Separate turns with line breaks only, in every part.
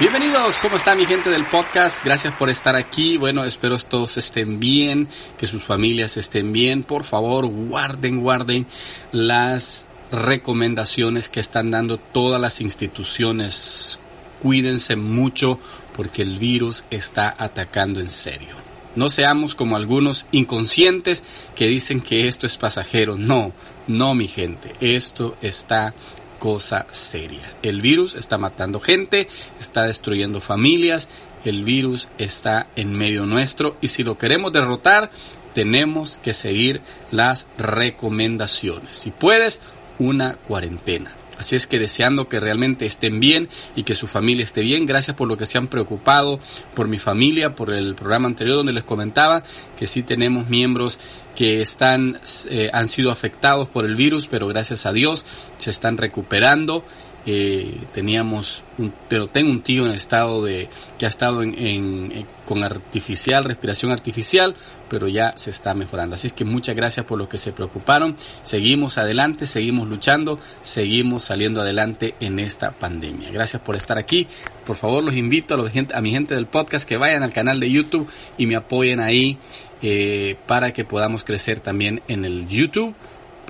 Bienvenidos, ¿cómo está mi gente del podcast? Gracias por estar aquí. Bueno, espero todos estén bien, que sus familias estén bien. Por favor, guarden, guarden las recomendaciones que están dando todas las instituciones. Cuídense mucho porque el virus está atacando en serio. No seamos como algunos inconscientes que dicen que esto es pasajero. No, no mi gente, esto está cosa seria. El virus está matando gente, está destruyendo familias, el virus está en medio nuestro y si lo queremos derrotar, tenemos que seguir las recomendaciones. Si puedes, una cuarentena. Así es que deseando que realmente estén bien y que su familia esté bien. Gracias por lo que se han preocupado por mi familia, por el programa anterior donde les comentaba que sí tenemos miembros que están, eh, han sido afectados por el virus, pero gracias a Dios se están recuperando eh, teníamos un, pero tengo un tío en estado de que ha estado en, con artificial respiración artificial pero ya se está mejorando. Así es que muchas gracias por lo que se preocuparon. Seguimos adelante seguimos luchando seguimos saliendo adelante en esta pandemia. Gracias por estar aquí. Por favor los invito a, los, a mi gente del podcast que vayan al canal de YouTube y me apoyen ahí eh, para que podamos crecer también en el YouTube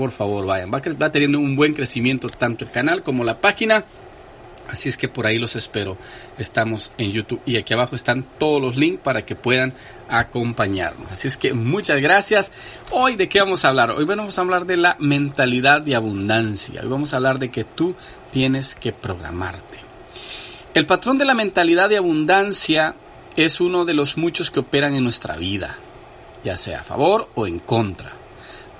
por favor vayan. Va, teniendo un buen crecimiento tanto el canal como la página. Así es que por ahí los espero. Estamos en YouTube y aquí abajo están todos los links para que puedan acompañarnos. Así es que muchas gracias. Hoy de qué vamos a hablar? Hoy vamos a hablar de la mentalidad de abundancia. Hoy vamos a hablar de que tú tienes que programarte. El patrón de la mentalidad de abundancia es uno de los muchos que operan en nuestra vida, ya sea a favor o en contra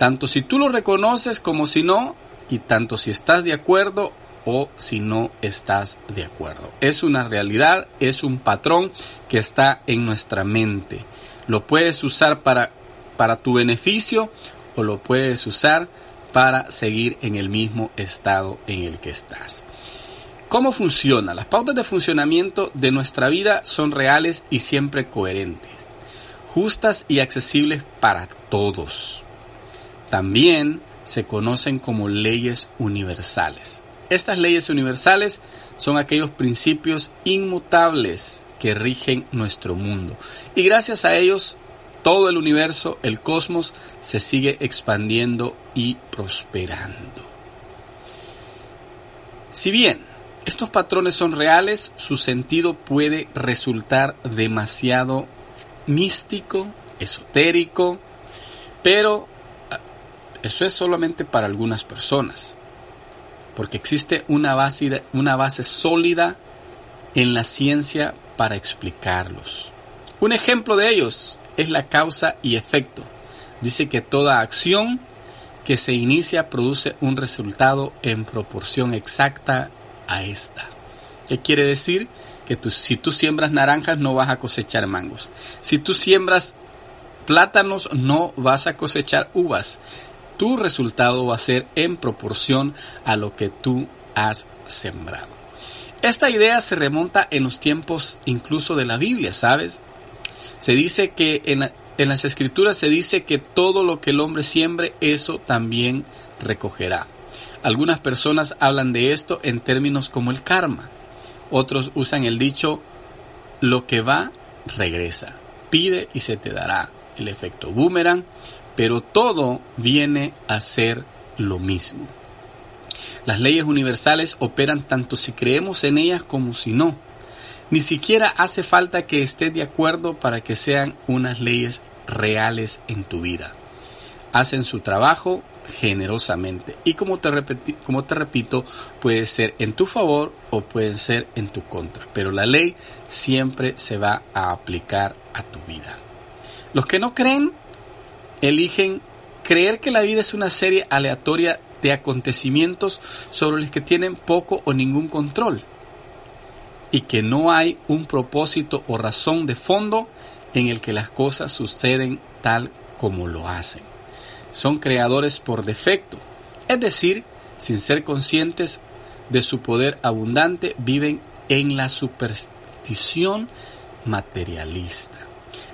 tanto si tú lo reconoces como si no, y tanto si estás de acuerdo o si no estás de acuerdo. Es una realidad, es un patrón que está en nuestra mente. Lo puedes usar para, para tu beneficio o lo puedes usar para seguir en el mismo estado en el que estás. ¿Cómo funciona? Las pautas de funcionamiento de nuestra vida son reales y siempre coherentes, justas y accesibles para todos. También se conocen como leyes universales. Estas leyes universales son aquellos principios inmutables que rigen nuestro mundo. Y gracias a ellos, todo el universo, el cosmos, se sigue expandiendo y prosperando. Si bien estos patrones son reales, su sentido puede resultar demasiado místico, esotérico, pero eso es solamente para algunas personas, porque existe una base, una base sólida en la ciencia para explicarlos. Un ejemplo de ellos es la causa y efecto. Dice que toda acción que se inicia produce un resultado en proporción exacta a esta. ¿Qué quiere decir? Que si tú siembras naranjas no vas a cosechar mangos. Si tú siembras plátanos no vas a cosechar uvas tu resultado va a ser en proporción a lo que tú has sembrado. Esta idea se remonta en los tiempos incluso de la Biblia, ¿sabes? Se dice que en, las escrituras se dice que todo lo que el hombre siembre, eso también recogerá. Algunas personas hablan de esto en términos como el karma. Otros usan el dicho, lo que va, regresa. Pide y se te dará. El efecto boomerang pero todo viene a ser lo mismo. Las leyes universales operan tanto si creemos en ellas como si no. Ni siquiera hace falta que estés de acuerdo para que sean unas leyes reales en tu vida. Hacen su trabajo generosamente y como te, como te repito, puede ser en tu favor o puede ser en tu contra, pero la ley siempre se va a aplicar a tu vida. Los que no creen eligen creer que la vida es una serie aleatoria de acontecimientos sobre los que tienen poco o ningún control y que no hay un propósito o razón de fondo en el que las cosas suceden tal como lo hacen. Son creadores por defecto, es decir, sin ser conscientes de su poder abundante, viven en la superstición materialista.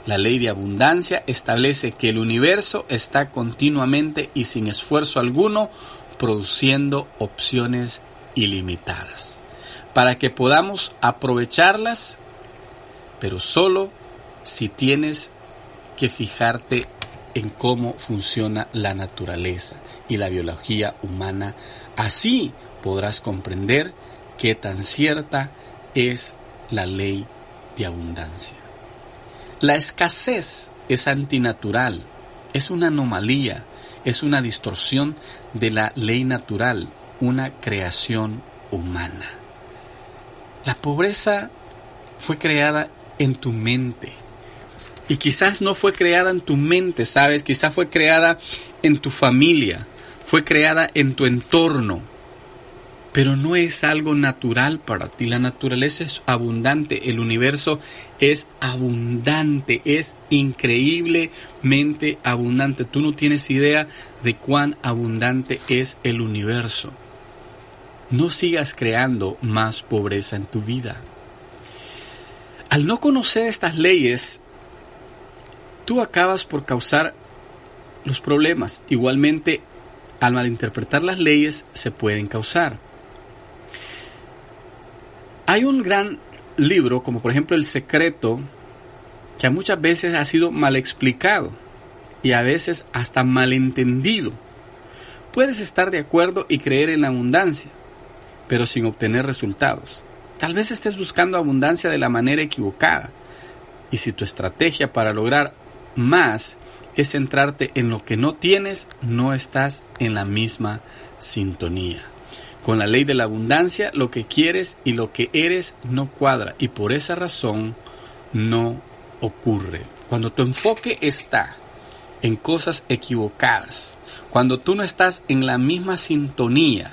La ley de abundancia establece que el universo está continuamente y sin esfuerzo alguno produciendo opciones ilimitadas. para que podamos aprovecharlas, pero solo si tienes que fijarte en cómo funciona la naturaleza y la biología humana. Así podrás comprender qué tan cierta es la ley de abundancia. La escasez es antinatural, es una anomalía, es una distorsión de la ley natural, una creación humana. La pobreza fue creada en tu mente. Y quizás no fue creada en tu mente, ¿sabes? Quizás fue creada en tu familia, fue creada en tu entorno, pero no es algo natural para ti. La naturaleza es abundante, el universo es abundante, es increíblemente abundante. Tú no tienes idea de cuán abundante es el universo. No sigas creando más pobreza en tu vida. Al no conocer estas leyes, tú acabas por causar los problemas. Igualmente, al malinterpretar las leyes, se pueden causar. Hay un gran libro, como por ejemplo El Secreto, que muchas veces ha sido mal explicado y a veces hasta malentendido. Puedes estar de acuerdo y creer en la abundancia, pero sin obtener resultados. Tal vez estés buscando abundancia de la manera equivocada. Y si tu estrategia para lograr más es centrarte en lo que no tienes, no estás en la misma sintonía. Con la ley de la abundancia, lo que quieres y lo que eres no cuadra y por esa razón no ocurre. Cuando tu enfoque está en cosas equivocadas, cuando tú no estás en la misma sintonía,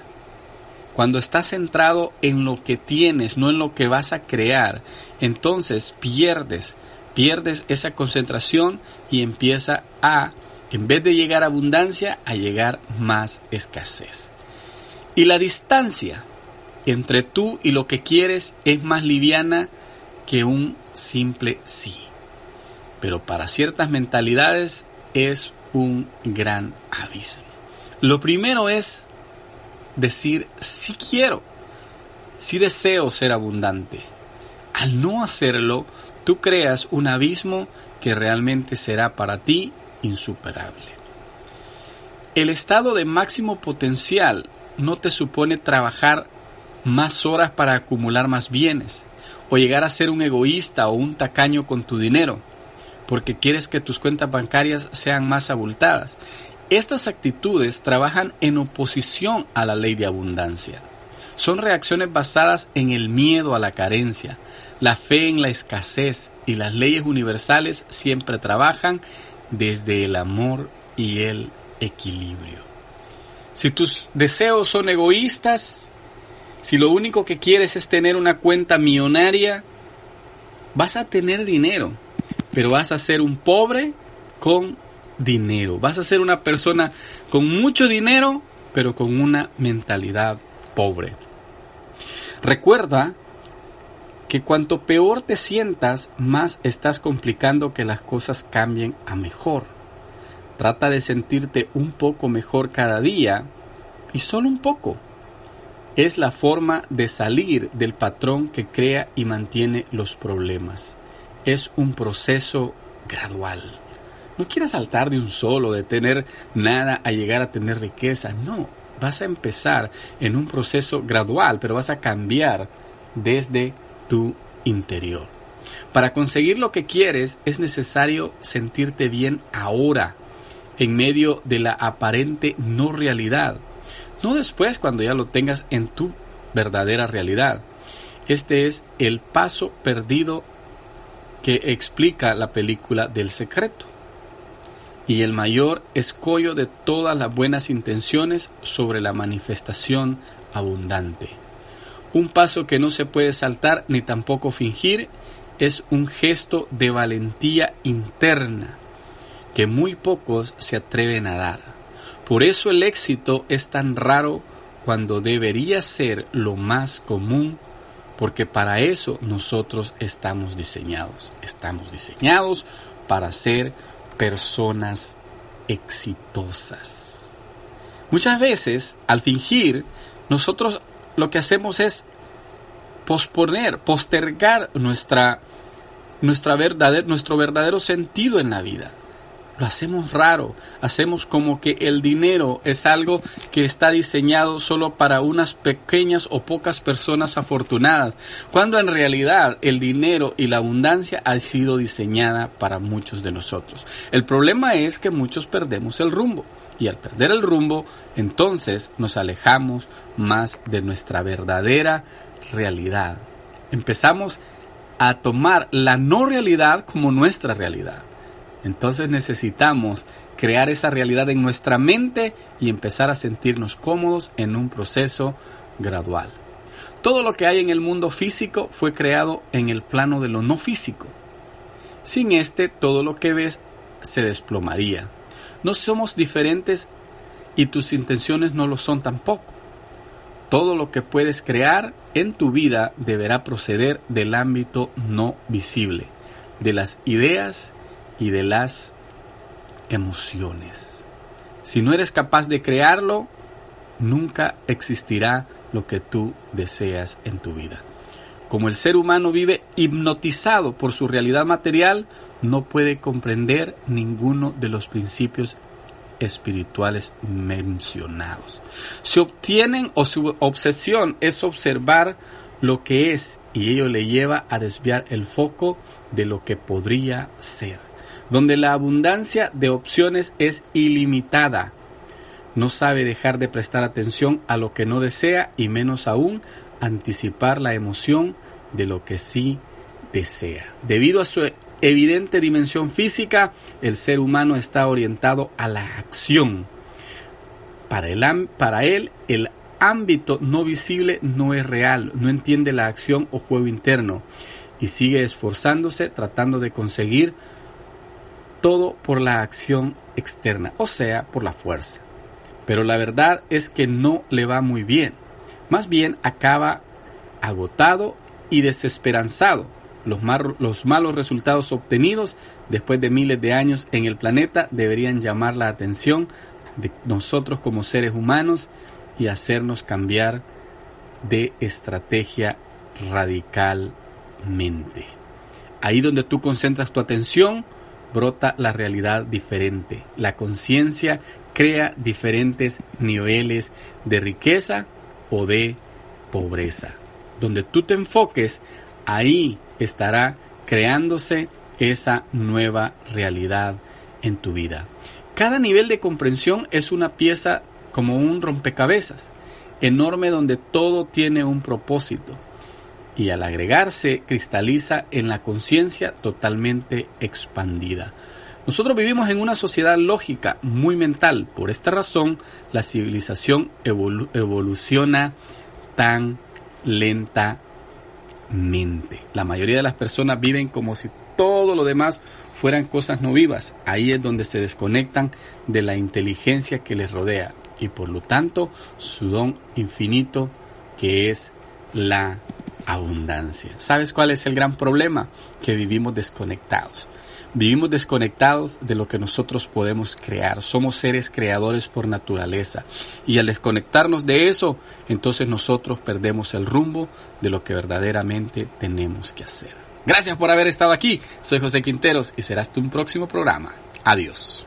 cuando estás centrado en lo que tienes, no en lo que vas a crear, entonces pierdes, pierdes esa concentración y empieza a, en vez de llegar a abundancia, a llegar más escasez. Y la distancia entre tú y lo que quieres es más liviana que un simple sí. Pero para ciertas mentalidades es un gran abismo. Lo primero es decir sí quiero, sí deseo ser abundante. Al no hacerlo, tú creas un abismo que realmente será para ti insuperable. El estado de máximo potencial no te supone trabajar más horas para acumular más bienes o llegar a ser un egoísta o un tacaño con tu dinero porque quieres que tus cuentas bancarias sean más abultadas. Estas actitudes trabajan en oposición a la ley de abundancia. Son reacciones basadas en el miedo a la carencia, la fe en la escasez y las leyes universales siempre trabajan desde el amor y el equilibrio. Si tus deseos son egoístas, si lo único que quieres es tener una cuenta millonaria, vas a tener dinero, pero vas a ser un pobre con dinero. Vas a ser una persona con mucho dinero, pero con una mentalidad pobre. Recuerda que cuanto peor te sientas, más estás complicando que las cosas cambien a mejor. Trata de sentirte un poco mejor cada día y solo un poco. Es la forma de salir del patrón que crea y mantiene los problemas. Es un proceso gradual. No quieras saltar de un solo, de tener nada a llegar a tener riqueza. No, vas a empezar en un proceso gradual, pero vas a cambiar desde tu interior. Para conseguir lo que quieres es necesario sentirte bien ahora, en medio de la aparente no realidad. No después cuando ya lo tengas en tu verdadera realidad. Este es el paso perdido que explica la película del secreto y el mayor escollo de todas las buenas intenciones sobre la manifestación abundante. Un paso que no se puede saltar ni tampoco fingir es un gesto de valentía interna que muy pocos se atreven a dar. Por eso el éxito es tan raro cuando debería ser lo más común, porque para eso nosotros estamos diseñados. Estamos diseñados para ser personas exitosas. Muchas veces, al fingir, nosotros lo que hacemos es posponer, postergar nuestra, nuestra verdadero, nuestro verdadero sentido en la vida. Lo hacemos raro, hacemos como que el dinero es algo que está diseñado solo para unas pequeñas o pocas personas afortunadas, cuando en realidad el dinero y la abundancia ha sido diseñada para muchos de nosotros. El problema es que muchos perdemos el rumbo y al perder el rumbo, entonces nos alejamos más de nuestra verdadera realidad. Empezamos a tomar la no realidad como nuestra realidad. Entonces necesitamos crear esa realidad en nuestra mente y empezar a sentirnos cómodos en un proceso gradual. Todo lo que hay en el mundo físico fue creado en el plano de lo no físico. Sin este, todo lo que ves se desplomaría. No somos diferentes y tus intenciones no lo son tampoco. Todo lo que puedes crear en tu vida deberá proceder del ámbito no visible, de las ideas y de las emociones. Si no eres capaz de crearlo, nunca existirá lo que tú deseas en tu vida. Como el ser humano vive hipnotizado por su realidad material, no puede comprender ninguno de los principios espirituales mencionados. Se obtienen o su obsesión es observar lo que es y ello le lleva a desviar el foco de lo que podría ser donde la abundancia de opciones es ilimitada. No sabe dejar de prestar atención a lo que no desea y menos aún anticipar la emoción de lo que sí desea. Debido a su evidente dimensión física, el ser humano está orientado a la acción. Para, el, para él, el ámbito no visible no es real, no entiende la acción o juego interno y sigue esforzándose tratando de conseguir todo por la acción externa, o sea, por la fuerza. Pero la verdad es que no le va muy bien. Más bien acaba agotado y desesperanzado. Los, los, malos resultados obtenidos después de miles de años en el planeta deberían llamar la atención de nosotros como seres humanos y hacernos cambiar de estrategia radicalmente. Ahí donde tú concentras tu atención, brota la realidad diferente. La conciencia crea diferentes niveles de riqueza o de pobreza. Donde tú te enfoques, ahí estará creándose esa nueva realidad en tu vida. Cada nivel de comprensión es una pieza como un rompecabezas, enorme donde todo tiene un propósito y al agregarse cristaliza en la conciencia totalmente expandida. Nosotros vivimos en una sociedad lógica, muy mental. Por esta razón, la civilización evoluciona tan lentamente. La mayoría de las personas viven como si todo lo demás fueran cosas no vivas. Ahí es donde se desconectan de la inteligencia que les rodea y por lo tanto su don infinito que es la abundancia. ¿Sabes cuál es el gran problema? Que vivimos desconectados. Vivimos desconectados de lo que nosotros podemos crear. Somos seres creadores por naturaleza. Y al desconectarnos de eso, entonces nosotros perdemos el rumbo de lo que verdaderamente tenemos que hacer. Gracias por haber estado aquí. Soy José Quinteros y será hasta un próximo programa. Adiós.